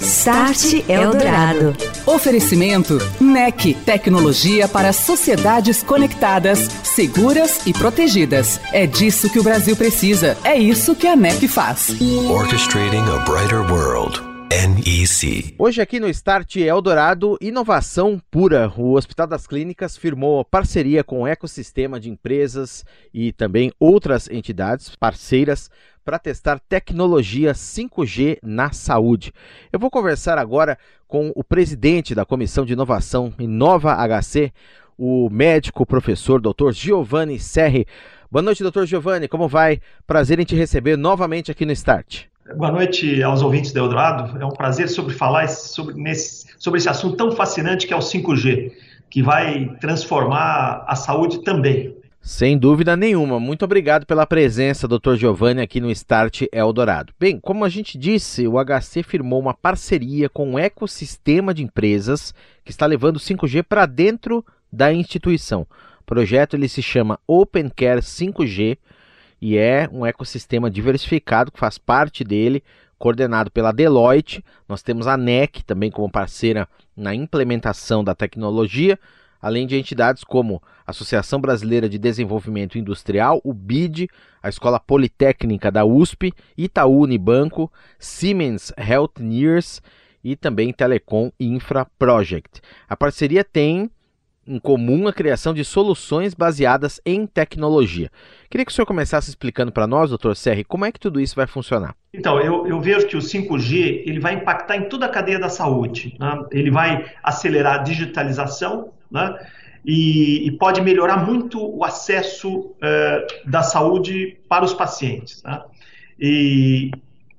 Start Eldorado. Oferecimento NEC, tecnologia para sociedades conectadas, seguras e protegidas. É disso que o Brasil precisa. É isso que a NEC faz. Orchestrating a brighter world. NEC. Hoje aqui no Start Eldorado, inovação pura. O Hospital das Clínicas firmou parceria com o ecossistema de empresas e também outras entidades parceiras para testar tecnologia 5G na saúde. Eu vou conversar agora com o presidente da Comissão de Inovação Inova HC, o médico professor Dr. Giovanni Serri. Boa noite, doutor Giovanni, como vai? Prazer em te receber novamente aqui no Start. Boa noite aos ouvintes do Eldorado. É um prazer sobre falar sobre, nesse, sobre esse assunto tão fascinante que é o 5G, que vai transformar a saúde também. Sem dúvida nenhuma. Muito obrigado pela presença, Dr. Giovanni, aqui no Start Eldorado. Bem, como a gente disse, o HC firmou uma parceria com um ecossistema de empresas que está levando 5G para dentro da instituição. O projeto ele se chama Open Care 5G e é um ecossistema diversificado que faz parte dele, coordenado pela Deloitte. Nós temos a NEC também como parceira na implementação da tecnologia além de entidades como a Associação Brasileira de Desenvolvimento Industrial, o BID, a Escola Politécnica da USP, Itaú Unibanco, Siemens Healthineers e também Telecom Infra Project. A parceria tem em comum a criação de soluções baseadas em tecnologia. Queria que o senhor começasse explicando para nós, doutor Serri, como é que tudo isso vai funcionar. Então, eu, eu, vejo que o 5G ele vai impactar em toda a cadeia da saúde. Né? Ele vai acelerar a digitalização, né? E, e, pode melhorar muito o acesso uh, da saúde para os pacientes, né? e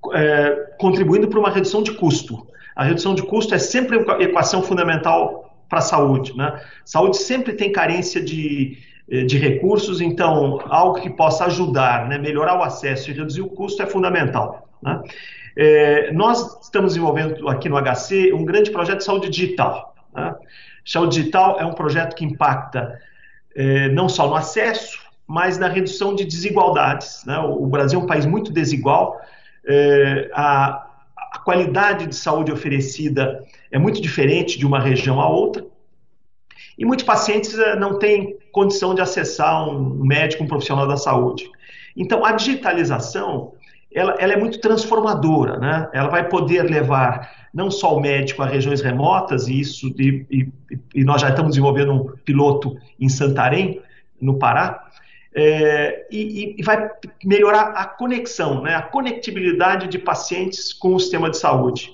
uh, contribuindo para uma redução de custo. A redução de custo é sempre uma equação fundamental para a saúde. Né? Saúde sempre tem carência de, eh, de recursos, então algo que possa ajudar, né, melhorar o acesso e reduzir o custo é fundamental. Né? Nós estamos desenvolvendo aqui no HC um grande projeto de saúde digital. Né? Saúde Digital é um projeto que impacta eh, não só no acesso, mas na redução de desigualdades. Né? O, o, Brasil é um país muito desigual, eh, a, a qualidade de saúde oferecida é muito diferente de uma região a outra, e muitos pacientes eh, não têm condição de acessar um médico, um profissional da saúde. Então, a digitalização ela, ela, é muito transformadora, né? Ela vai poder levar não só o médico a regiões remotas, e isso e, e, e nós já estamos desenvolvendo um piloto em Santarém, no Pará, é, e, e, vai melhorar a conexão, né? A conectibilidade de pacientes com o sistema de saúde.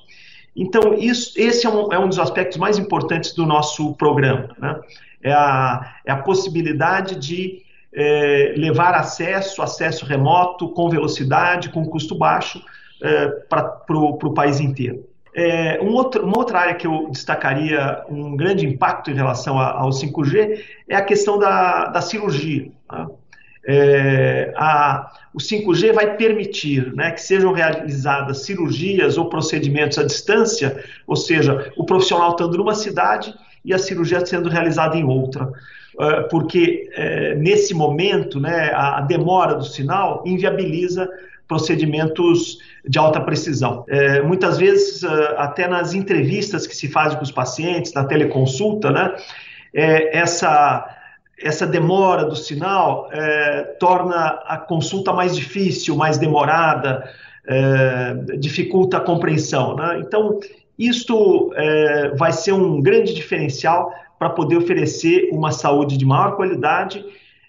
Então, isso, esse é um, é um dos aspectos mais importantes do nosso programa, né? É a, é a possibilidade de é, levar acesso, acesso remoto, com velocidade, com custo baixo, é, para o país inteiro. É, um outro, uma outra área que eu destacaria um grande impacto em relação ao 5G é a questão da, da cirurgia. Tá? É, a, o 5G vai permitir né, que sejam realizadas cirurgias ou procedimentos à distância, ou seja, o profissional estando numa cidade e a cirurgia sendo realizada em outra. É, porque é, nesse momento né, a, demora do sinal inviabiliza procedimentos de alta precisão. É, muitas vezes, é, até nas entrevistas que se fazem com os pacientes, na teleconsulta, né, é, essa, essa demora do sinal é, torna a consulta mais difícil, mais demorada, dificulta a compreensão. Né? Então, isto vai ser um grande diferencial para poder oferecer uma saúde de maior qualidade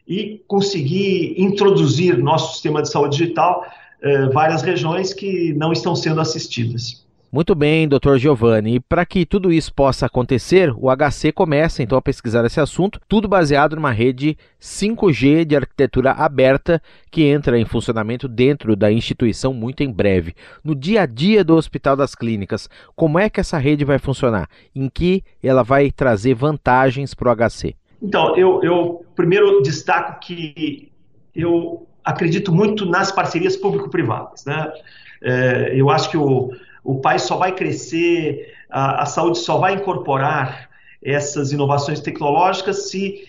e conseguir introduzir nosso sistema de saúde digital eh, várias regiões que não estão sendo assistidas. Muito bem, doutor Giovanni. E para que tudo isso possa acontecer, o HC começa então a pesquisar esse assunto, tudo baseado numa rede 5G de arquitetura aberta que entra em funcionamento dentro da instituição muito em breve. No dia a dia do Hospital das Clínicas, como é que essa rede vai funcionar? Em que ela vai trazer vantagens para o HC? Então, eu, eu primeiro destaco que eu acredito muito nas parcerias público-privadas. Né? É, eu acho que o, o país só vai crescer, a, a, saúde só vai incorporar essas inovações tecnológicas se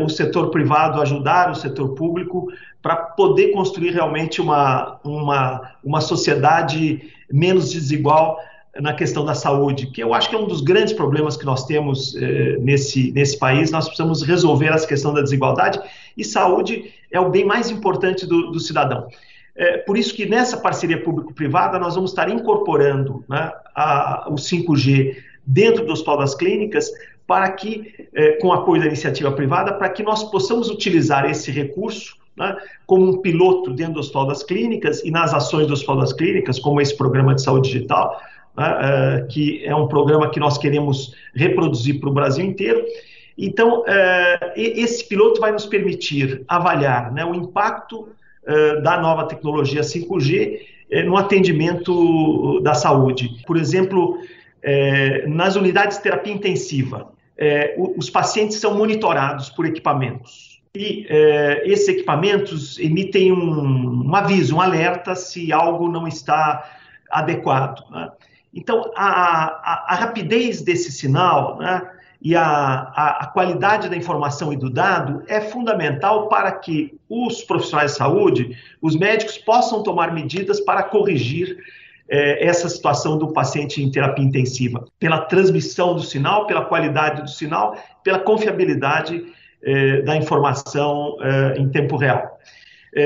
o setor privado ajudar o setor público para poder construir realmente uma, uma, uma sociedade menos desigual na questão da saúde, que eu acho que é um dos grandes problemas que nós temos eh, nesse, nesse país. Nós precisamos resolver essa questão da desigualdade e saúde é o bem mais importante do, do cidadão. É, por isso que nessa parceria público-privada nós vamos estar incorporando né, a, o 5G dentro do Hospital das Clínicas para que, eh, com apoio da iniciativa privada, para que nós possamos utilizar esse recurso né, como um piloto dentro do Hospital das Clínicas e nas ações do Hospital das Clínicas, como esse programa de saúde digital, né, uh, que é um programa que nós queremos reproduzir para o Brasil inteiro. Então, uh, esse piloto vai nos permitir avaliar né, o impacto da nova tecnologia 5G no atendimento da saúde. Por exemplo, nas unidades de terapia intensiva, os pacientes são monitorados por equipamentos. E esses equipamentos emitem um, um, aviso, um alerta se algo não está adequado. Né? Então, a, a, a rapidez desse sinal né, e a, a, qualidade da informação e do dado é fundamental para que os profissionais de saúde, os médicos, possam tomar medidas para corrigir eh, essa situação do paciente em terapia intensiva, pela transmissão do sinal, pela qualidade do sinal, pela confiabilidade eh, da informação eh, em tempo real.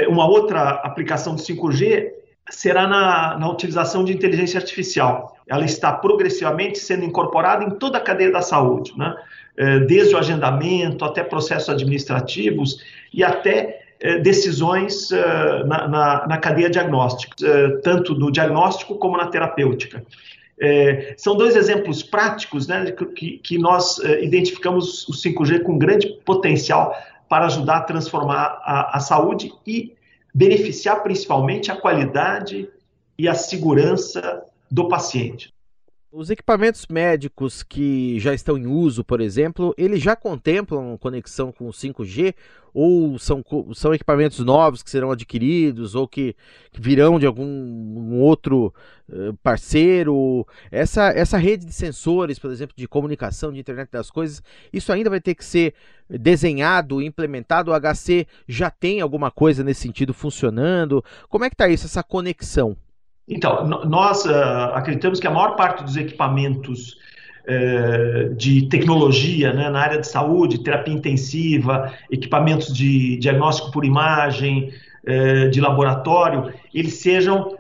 uma outra aplicação do 5G será na, na utilização de inteligência artificial. Ela está progressivamente sendo incorporada em toda a cadeia da saúde, né? É, desde o agendamento até processos administrativos e até é, decisões é, na, na, na, cadeia diagnóstica, tanto no diagnóstico como na terapêutica. É, são dois exemplos práticos né, que, que nós identificamos o 5G com grande potencial para ajudar a transformar a, a saúde e beneficiar principalmente a qualidade e a segurança do paciente. Os equipamentos médicos que já estão em uso, por exemplo, eles já contemplam conexão com o 5G ou são, são equipamentos novos que serão adquiridos ou que, que virão de algum um outro uh, parceiro? Essa, essa rede de sensores, por exemplo, de comunicação, de internet das coisas, isso ainda vai ter que ser desenhado, implementado? O HC já tem alguma coisa nesse sentido funcionando? Como é que está isso, essa conexão? Então, nós uh, acreditamos que a maior parte dos equipamentos uh, de tecnologia né, na área de saúde, terapia intensiva, equipamentos de diagnóstico por imagem, uh, de laboratório, eles sejam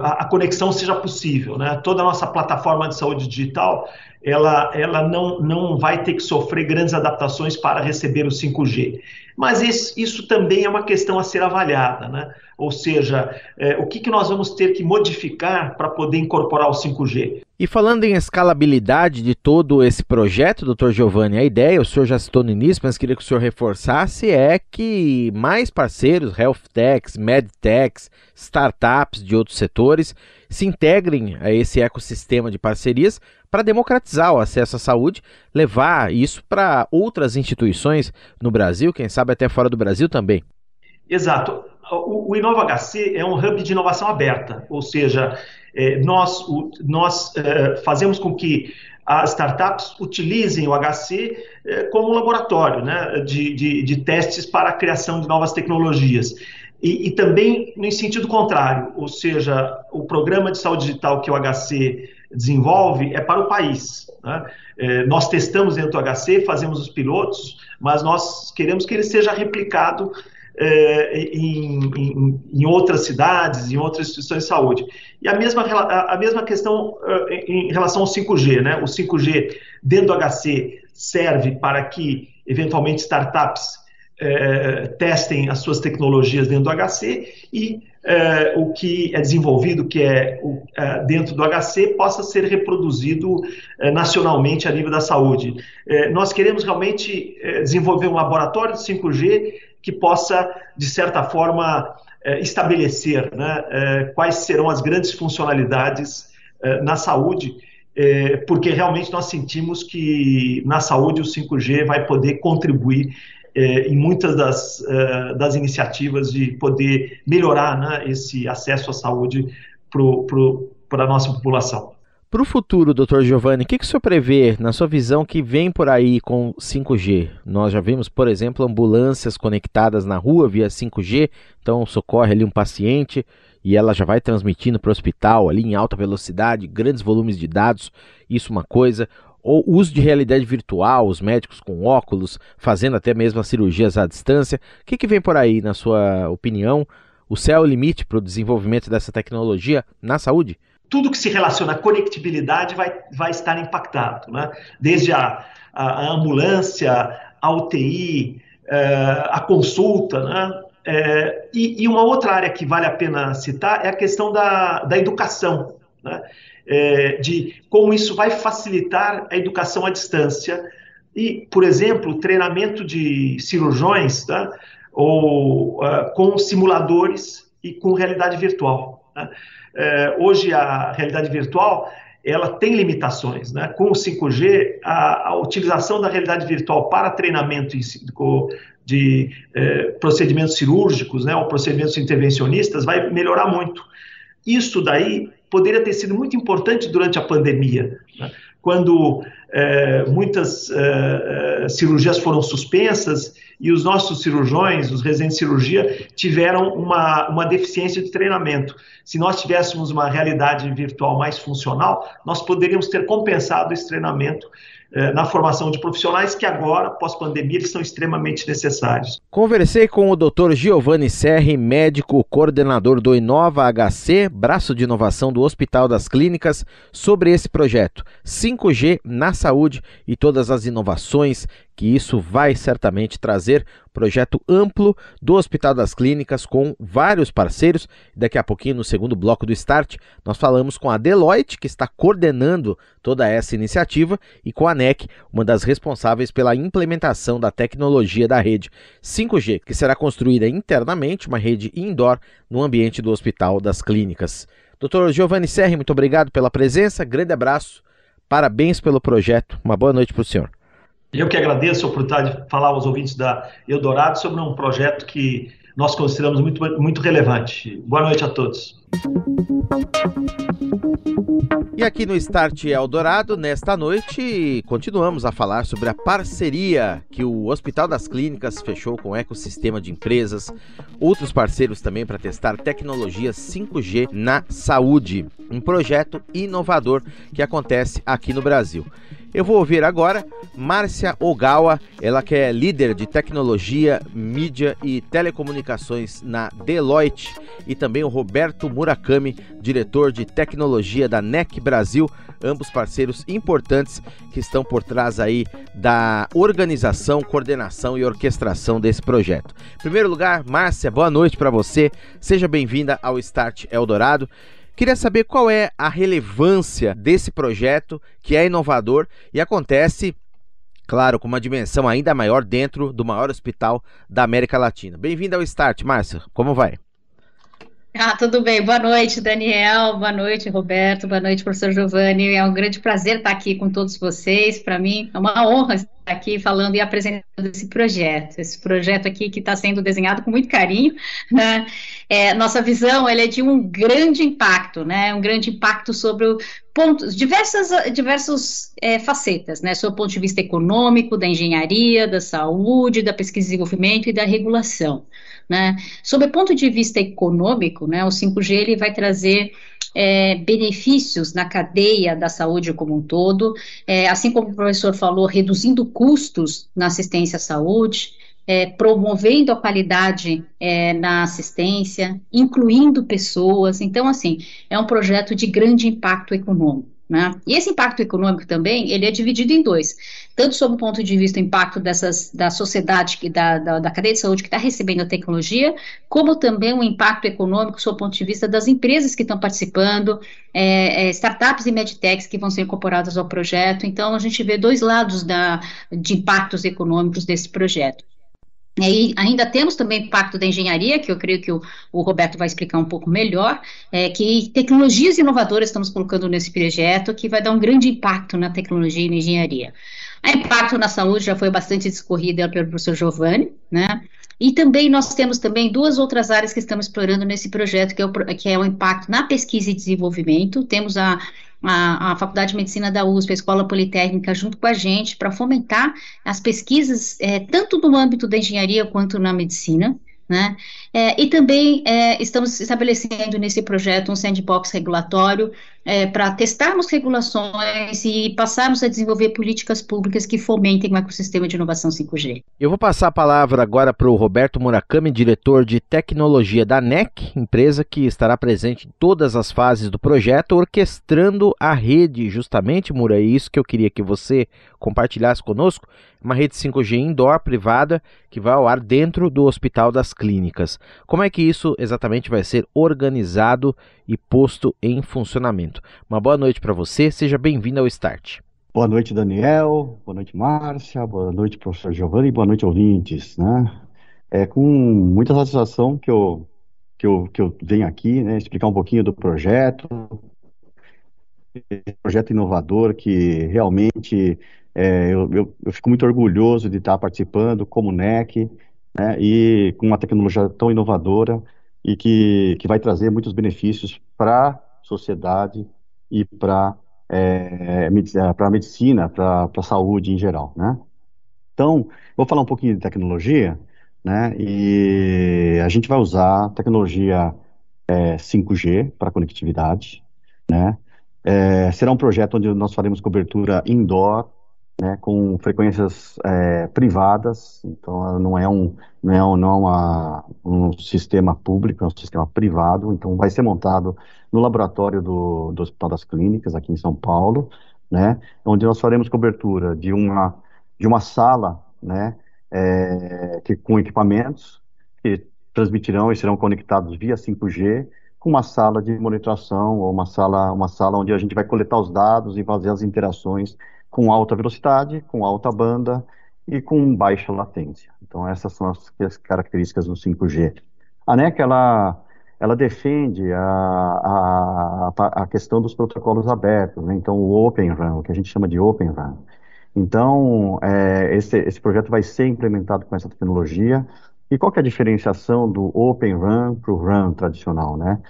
a, a, conexão seja possível, né? Toda a nossa plataforma de saúde digital, ela, ela não, não vai ter que sofrer grandes adaptações para receber o 5G. Mas isso, isso também é uma questão a ser avaliada, né? Ou seja, é, o que, que nós vamos ter que modificar para poder incorporar o 5G? E falando em escalabilidade de todo esse projeto, doutor Giovanni, a ideia, o senhor já citou no início, mas queria que o senhor reforçasse, é que mais parceiros, health techs, medtechs, startups de outros setores, se integrem a esse ecossistema de parcerias para democratizar o acesso à saúde, levar isso para outras instituições no Brasil, quem sabe até fora do Brasil também. Exato. O, o Inova HC é um hub de inovação aberta, ou seja, é, nós, o, nós é, fazemos com que as startups utilizem o HC é, como um laboratório né, de, de, de, testes para a criação de novas tecnologias. E, e, também no sentido contrário, ou seja, o programa de saúde digital que o HC desenvolve é para o país. Né? É, nós testamos dentro do HC, fazemos os pilotos, mas nós queremos que ele seja replicado é, em, em, em, outras cidades, em outras instituições de saúde. E a mesma, a, mesma questão é, em relação ao 5G. Né? O 5G dentro do HC serve para que, eventualmente, startups é, testem as suas tecnologias dentro do HC e é, o que é desenvolvido, que é, o, é, dentro do HC, possa ser reproduzido nacionalmente a nível da saúde. Nós queremos realmente desenvolver um laboratório de 5G que possa, de certa forma, estabelecer né, quais serão as grandes funcionalidades na saúde. porque realmente nós sentimos que na saúde o 5G vai poder contribuir é, em muitas das, das iniciativas de poder melhorar né, esse acesso à saúde para a nossa população. Para o futuro, doutor Giovanni, o que, que o senhor prevê, na sua visão, que vem por aí com 5G? Nós já vimos, por exemplo, ambulâncias conectadas na rua via 5G, então socorre ali um paciente e ela já vai transmitindo para o hospital ali em alta velocidade, grandes volumes de dados, isso uma coisa. Ou uso de realidade virtual, os médicos com óculos, fazendo até mesmo as cirurgias à distância. O que, que vem por aí, na sua opinião? O céu é o limite para o desenvolvimento dessa tecnologia na saúde? Tudo que se relaciona à conectividade vai, vai estar impactado, né? desde a, a, a ambulância, a UTI, é, a consulta, né? É, e, e, uma outra área que vale a pena citar é a questão da, da educação, né? é, de como isso vai facilitar a educação à distância e, por exemplo, treinamento de cirurgiões, tá? ou uh, com simuladores e com realidade virtual. Né? É, hoje a realidade virtual ela tem limitações. Né? Com o 5G, a, a utilização da realidade virtual para treinamento de é, procedimentos cirúrgicos né, ou procedimentos intervencionistas vai melhorar muito. Isso daí poderia ter sido muito importante durante a pandemia, né? quando é, muitas é, é cirurgias foram suspensas e os nossos cirurgiões, os residentes de cirurgia, tiveram uma, uma deficiência de treinamento. Se nós tivéssemos uma realidade virtual mais funcional, nós poderíamos ter compensado esse treinamento eh, na formação de profissionais que agora, pós-pandemia, eles são extremamente necessários. Conversei com o Dr. Giovanni Serri, médico coordenador do Inova HC, braço de inovação do Hospital das Clínicas, sobre esse projeto 5G na saúde e todas as inovações que isso vai certamente trazer projeto amplo do Hospital das Clínicas com vários parceiros. Daqui a pouquinho, no segundo bloco do Start, nós falamos com a Deloitte, que está coordenando toda essa iniciativa, e com a NEC, uma das responsáveis pela implementação da tecnologia da rede 5G, que será construída internamente, uma rede indoor, no ambiente do Hospital das Clínicas. Doutor Giovanni Serri, muito obrigado pela presença, grande abraço, parabéns pelo projeto, uma boa noite para o senhor. Eu que agradeço a oportunidade de falar aos ouvintes da Eldorado sobre um projeto que nós consideramos muito, muito relevante. Boa noite a todos. E aqui no Start Eldorado, nesta noite, continuamos a falar sobre a parceria que o Hospital das Clínicas fechou com o ecossistema de empresas, outros parceiros também para testar tecnologias 5G na saúde. Um projeto inovador que acontece aqui no Brasil. Eu vou ouvir agora Márcia Ogawa, ela que é líder de tecnologia, mídia e telecomunicações na Deloitte, e também o Roberto Murakami, diretor de tecnologia da NEC Brasil, ambos parceiros importantes que estão por trás aí da organização, coordenação e orquestração desse projeto. Em primeiro lugar, Márcia, boa noite para você. Seja bem-vinda ao Start Eldorado. Queria saber qual é a relevância desse projeto que é inovador e acontece, claro, com uma dimensão ainda maior dentro do maior hospital da América Latina. Bem-vindo ao Start, Márcia. Como vai? Ah, tudo bem. Boa noite, Daniel. Boa noite, Roberto. Boa noite, professor Giovanni. É um grande prazer estar aqui com todos vocês. Para mim, é uma honra estar aqui falando e apresentando esse projeto. Esse projeto aqui que está sendo desenhado com muito carinho. Né? É, nossa visão é de um grande impacto, né? Um grande impacto sobre o pontos, diversas, diversas é, facetas, né? Sob o ponto de vista econômico, da engenharia, da saúde, da pesquisa e desenvolvimento e da regulação. Né? Sob o ponto de vista econômico, né, o 5G ele vai trazer é, benefícios na cadeia da saúde como um todo, é, assim como o professor falou, reduzindo custos na assistência à saúde, é, promovendo a qualidade é, na assistência, incluindo pessoas. Então, assim, é um projeto de grande impacto econômico. Né? E esse impacto econômico também, ele é dividido em dois, tanto sob o ponto de vista do impacto dessas, da sociedade, que, da, da, da cadeia de saúde que está recebendo a tecnologia, como também o impacto econômico sob o ponto de vista das empresas que estão participando, é, é, startups e medtechs que vão ser incorporadas ao projeto, então a gente vê dois lados da, de impactos econômicos desse projeto. E ainda temos também o impacto da engenharia, que eu creio que o, o Roberto vai explicar um pouco melhor, é, que tecnologias inovadoras estamos colocando nesse projeto, que vai dar um grande impacto na tecnologia e na engenharia. O impacto na saúde já foi bastante discorrida pelo professor Giovanni, né? E também nós temos também duas outras áreas que estamos explorando nesse projeto, que é o, que é o impacto na pesquisa e desenvolvimento. Temos a a, a, Faculdade de Medicina da USP, a Escola Politécnica, junto com a gente, para fomentar as pesquisas, é, tanto no âmbito da engenharia quanto na medicina. Né? É, e também é, estamos estabelecendo nesse projeto um sandbox regulatório é, para testarmos regulações e passarmos a desenvolver políticas públicas que fomentem o ecossistema de inovação 5G. Eu vou passar a palavra agora para o Roberto Murakami, diretor de tecnologia da NEC, empresa que estará presente em todas as fases do projeto, orquestrando a rede, justamente, Mura, é isso que eu queria que você compartilhasse conosco, uma rede 5G indoor privada que vai ao ar dentro do Hospital das Clínicas. Como é que isso exatamente vai ser organizado e posto em funcionamento? Uma boa noite para você, seja bem-vindo ao Start. Boa noite, Daniel. Boa noite, Márcia. Boa noite, professor Giovanni. Boa noite, ouvintes. Né? É com muita satisfação que eu, que eu, que eu venho aqui né, explicar um pouquinho do projeto, projeto inovador que realmente é, eu, eu, eu, fico muito orgulhoso de estar participando como NEC, né, e com uma tecnologia tão inovadora e que, que vai trazer muitos benefícios para sociedade e para é, a medicina, para a saúde em geral, né? Então, vou falar um pouquinho de tecnologia, né? E a gente vai usar tecnologia é, 5G para conectividade, né? É, será um projeto onde nós faremos cobertura indoor, né, com frequências é, privadas, então não é um não é, um, não é uma, um sistema público, é um sistema privado, então vai ser montado no laboratório do, do Hospital das Clínicas aqui em São Paulo, né, onde nós faremos cobertura de uma de uma sala, né, é, que, com equipamentos que transmitirão e serão conectados via 5G com uma sala de monitoração ou uma sala uma sala onde a gente vai coletar os dados e fazer as interações com alta velocidade, com alta banda e com baixa latência. Então essas são as, características do 5G. A NEC ela ela defende a, a, a questão dos protocolos abertos, né? então o Open RAN, o que a gente chama de Open RAN. Então, é, esse, esse projeto vai ser implementado com essa tecnologia. E qual é a diferenciação do Open RAN para o RAN tradicional, né?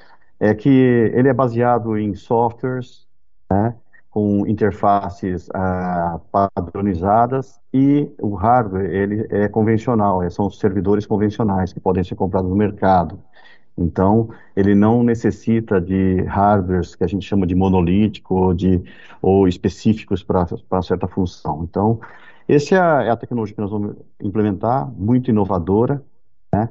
É que ele é baseado em softwares, né? Com interfaces ah, padronizadas e o hardware ele é convencional, é, são servidores convencionais que podem ser comprados no mercado. Então, ele não necessita de hardwares que a gente chama de monolítico ou, de, ou específicos para certa função. Então, essa é a, é a, tecnologia que nós vamos implementar, muito inovadora, né?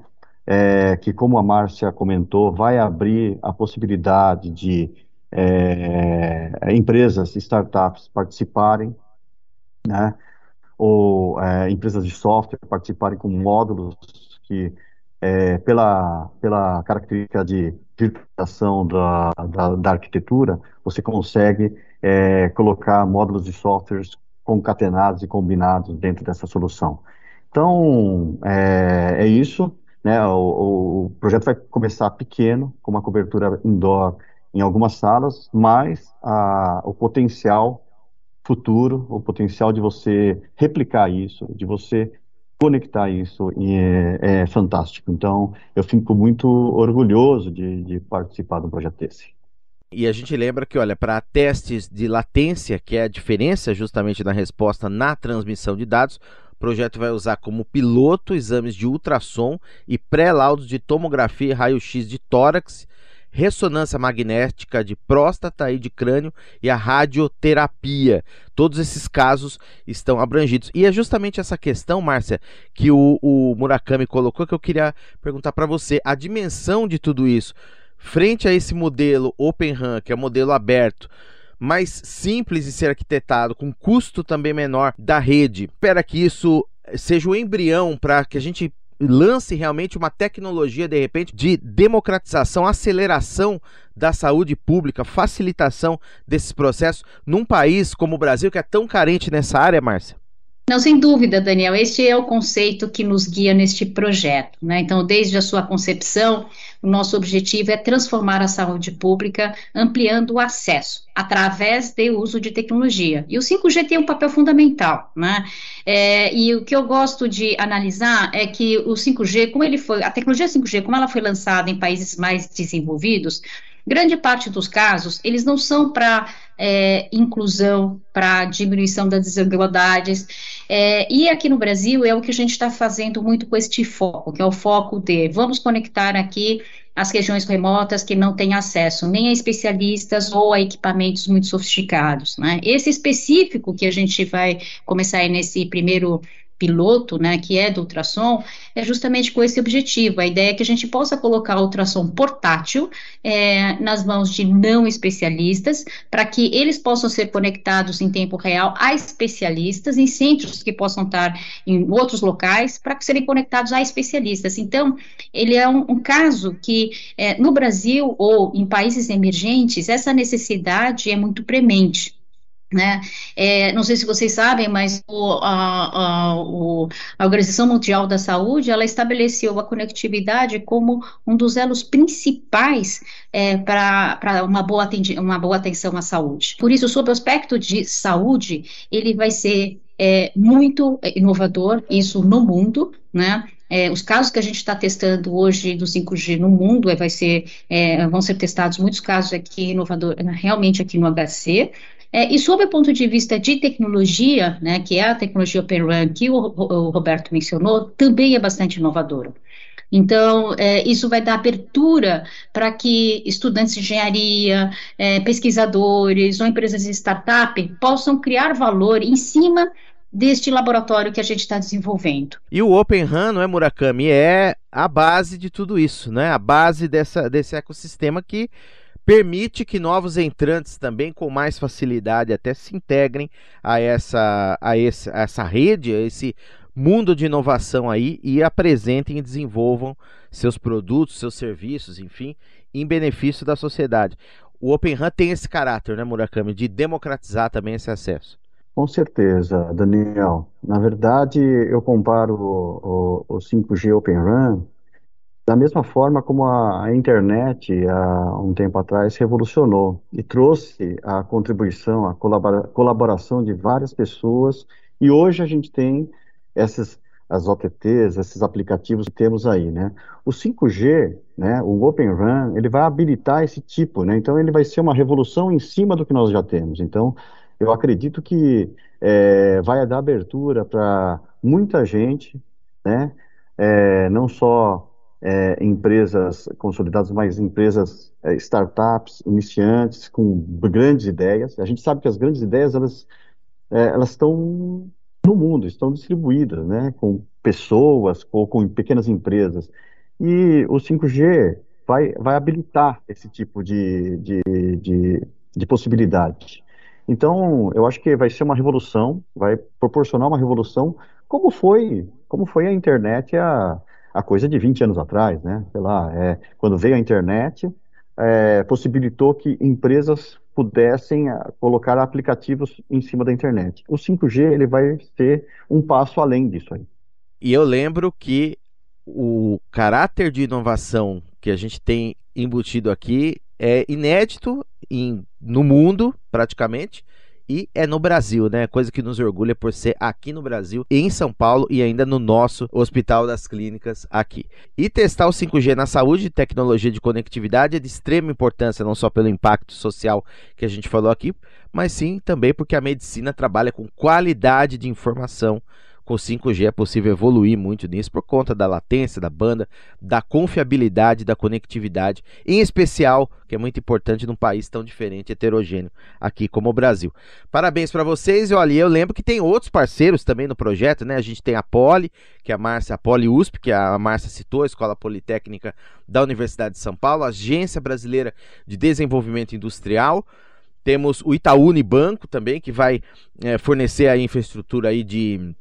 É, que, como a Márcia comentou, vai abrir a possibilidade de é, empresas, startups participarem, né, ou é, empresas de software participarem com módulos que, é, pela, pela característica de virtualização da, da, da arquitetura, você consegue é, colocar módulos de softwares concatenados e combinados dentro dessa solução. Então, é, é isso. Né, o, o projeto vai começar pequeno, com uma cobertura indoor em algumas salas, mas a, o potencial futuro, o potencial de você replicar isso, de você conectar isso é, é fantástico. Então, eu fico muito orgulhoso de, de participar de um projeto desse. E a gente lembra que, olha, para testes de latência, que é a diferença justamente da resposta na transmissão de dados, o projeto vai usar como piloto exames de ultrassom e pré-laudos de tomografia e raio-x de tórax ressonância magnética de próstata e de crânio e a radioterapia. Todos esses casos estão abrangidos. E é justamente essa questão, Márcia, que o, o Murakami colocou que eu queria perguntar para você. A dimensão de tudo isso, frente a esse modelo Open RAM, que é um modelo aberto, mais simples de ser arquitetado, com custo também menor da rede. Espera que isso seja o embrião para que a gente lance realmente uma tecnologia, de repente, de democratização, aceleração da saúde pública, facilitação desses processos num país como o Brasil, que é tão carente nessa área, Márcia? Não, sem dúvida, Daniel. Este é o conceito que nos guia neste projeto. Né? Então, desde a sua concepção, o nosso objetivo é transformar a saúde pública, ampliando o acesso através do uso de tecnologia. E o 5G tem um papel fundamental. Né? É, e o que eu gosto de analisar é que o 5G, como ele foi, a tecnologia 5G, como ela foi lançada em países mais desenvolvidos, grande parte dos casos, eles não são para é, inclusão, para diminuição das desigualdades. É, e aqui no Brasil é o que a gente está fazendo muito com este foco, que é o foco de vamos conectar aqui as regiões remotas que não têm acesso nem a especialistas ou a equipamentos muito sofisticados. Né? Esse específico que a gente vai começar nesse primeiro piloto, né, que é do ultrassom, é justamente com esse objetivo. A ideia é que a gente possa colocar o ultrassom portátil é, nas mãos de não especialistas, para que eles possam ser conectados em tempo real a especialistas, em centros que possam estar em outros locais, para serem conectados a especialistas. Então, ele é um, um caso que, é, no Brasil ou em países emergentes, essa necessidade é muito premente. Né? É, não sei se vocês sabem, mas o, a, a, o, a, Organização Mundial da Saúde ela estabeleceu a conectividade como um dos elos principais é, para uma boa, uma boa atenção à saúde. Por isso, sob o aspecto de saúde, ele vai ser é, muito inovador, isso no mundo, né? É, os casos que a gente está testando hoje do 5G no mundo é, vai ser, é, vão ser testados muitos casos aqui inovador, realmente aqui no HC, é, e sob o ponto de vista de tecnologia, né, que é a tecnologia Open Run que o, o Roberto mencionou, também é bastante inovadora. Então, é, isso vai dar abertura para que estudantes de engenharia, é, pesquisadores ou empresas de startup possam criar valor em cima deste laboratório que a gente está desenvolvendo. E o Open RAN, não é, Murakami, é a base de tudo isso, né? A base dessa, desse ecossistema que permite que novos entrantes também com mais facilidade até se integrem a essa, a esse, a essa rede, a esse mundo de inovação aí e apresentem e desenvolvam seus produtos, seus serviços, enfim, em benefício da sociedade. O Open RAN tem esse caráter, né, Murakami, de democratizar também esse acesso. Com certeza, Daniel. Na verdade, eu comparo o, o, o 5G Open RAN da mesma forma como a, internet, há um tempo atrás, revolucionou e trouxe a contribuição, a colabora, colaboração de várias pessoas, e hoje a gente tem essas as OTTs, esses aplicativos que temos aí, né? O 5G, né, o Open RAN, ele vai habilitar esse tipo, né? Então ele vai ser uma revolução em cima do que nós já temos. Então eu acredito que é, vai dar abertura para muita gente, né? É, não só é, empresas consolidadas, mas empresas, é, startups, iniciantes, com grandes ideias. A gente sabe que as grandes ideias, elas, é, elas estão no mundo, estão distribuídas, né, com pessoas ou com pequenas empresas. E o 5G vai, vai habilitar esse tipo de, de, de, de possibilidade. Então, eu acho que vai ser uma revolução, vai proporcionar uma revolução, como foi, como foi a internet a a coisa de 20 anos atrás, né? Sei lá, é, quando veio a internet, é, possibilitou que empresas pudessem ah, colocar aplicativos em cima da internet. O 5G ele vai ser um passo além disso aí. E eu lembro que o caráter de inovação que a gente tem embutido aqui é inédito em, no mundo, praticamente, e é no Brasil, né? Coisa que nos orgulha por ser aqui no Brasil, em São Paulo e ainda no nosso Hospital das Clínicas aqui. E testar o 5G na saúde e tecnologia de conectividade é de extrema importância, não só pelo impacto social que a gente falou aqui, mas sim também porque a medicina trabalha com qualidade de informação com 5G é possível evoluir muito nisso por conta da latência da banda, da confiabilidade, da conectividade, em especial, que é muito importante num país tão diferente, heterogêneo, aqui como o Brasil. Parabéns para vocês. E olha, eu lembro que tem outros parceiros também no projeto, né? A gente tem a Poli, que é a Márcia, a Poli USP, que a Márcia citou, a Escola Politécnica da Universidade de São Paulo, a Agência Brasileira de Desenvolvimento Industrial. Temos o Itaú Unibanco também, que vai é, fornecer a infraestrutura aí de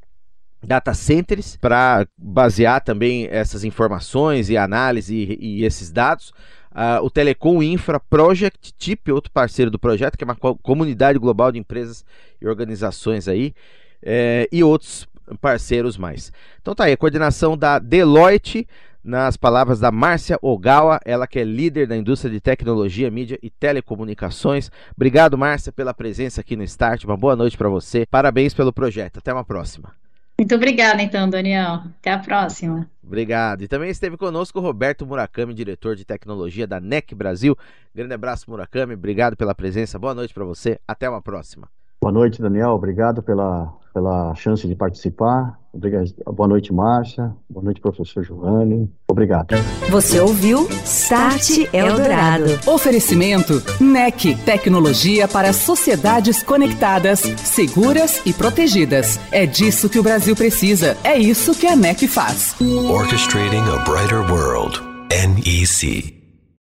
data centers para basear também essas informações e análise e, e esses dados. Uh, o Telecom Infra Project Tip, outro parceiro do projeto, que é uma co comunidade global de empresas e organizações aí, é, e outros parceiros mais. Então tá aí, a coordenação da Deloitte, nas palavras da Márcia Ogawa, ela que é líder da indústria de tecnologia, mídia e telecomunicações. Obrigado, Márcia, pela presença aqui no Start. Uma boa noite para você. Parabéns pelo projeto. Até uma próxima. Muito obrigada, então, Daniel. Até a próxima. Obrigado. E também esteve conosco o Roberto Murakami, diretor de tecnologia da NEC Brasil. Grande abraço, Murakami. Obrigado pela presença. Boa noite para você. Até uma próxima. Boa noite, Daniel. Obrigado pela, pela chance de participar. Obrigado. Boa noite, Márcia. Boa noite, professor Giovanni. Obrigado. Você ouviu Start Eldorado. Oferecimento NEC, tecnologia para sociedades conectadas, seguras e protegidas. É disso que o Brasil precisa. É isso que a NEC faz. Orchestrating a brighter world. NEC.